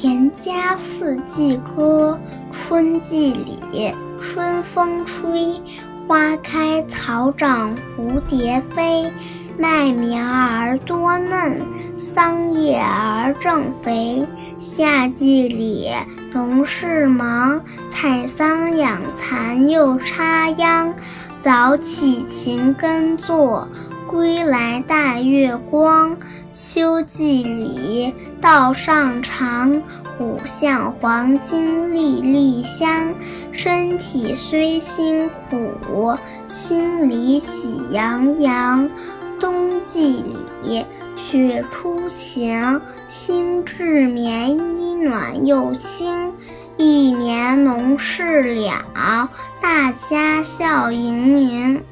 田家四季歌，春季里，春风吹，花开草长蝴蝶飞。麦苗儿多嫩，桑叶儿正肥。夏季里，农事忙，采桑养蚕又插秧。早起勤耕作，归来带月光。秋季里，稻上长，谷向黄金粒粒香。身体虽辛苦，心里喜洋洋。冬季里，雪初晴，新制棉衣暖又轻。一年农事了，大家笑盈盈。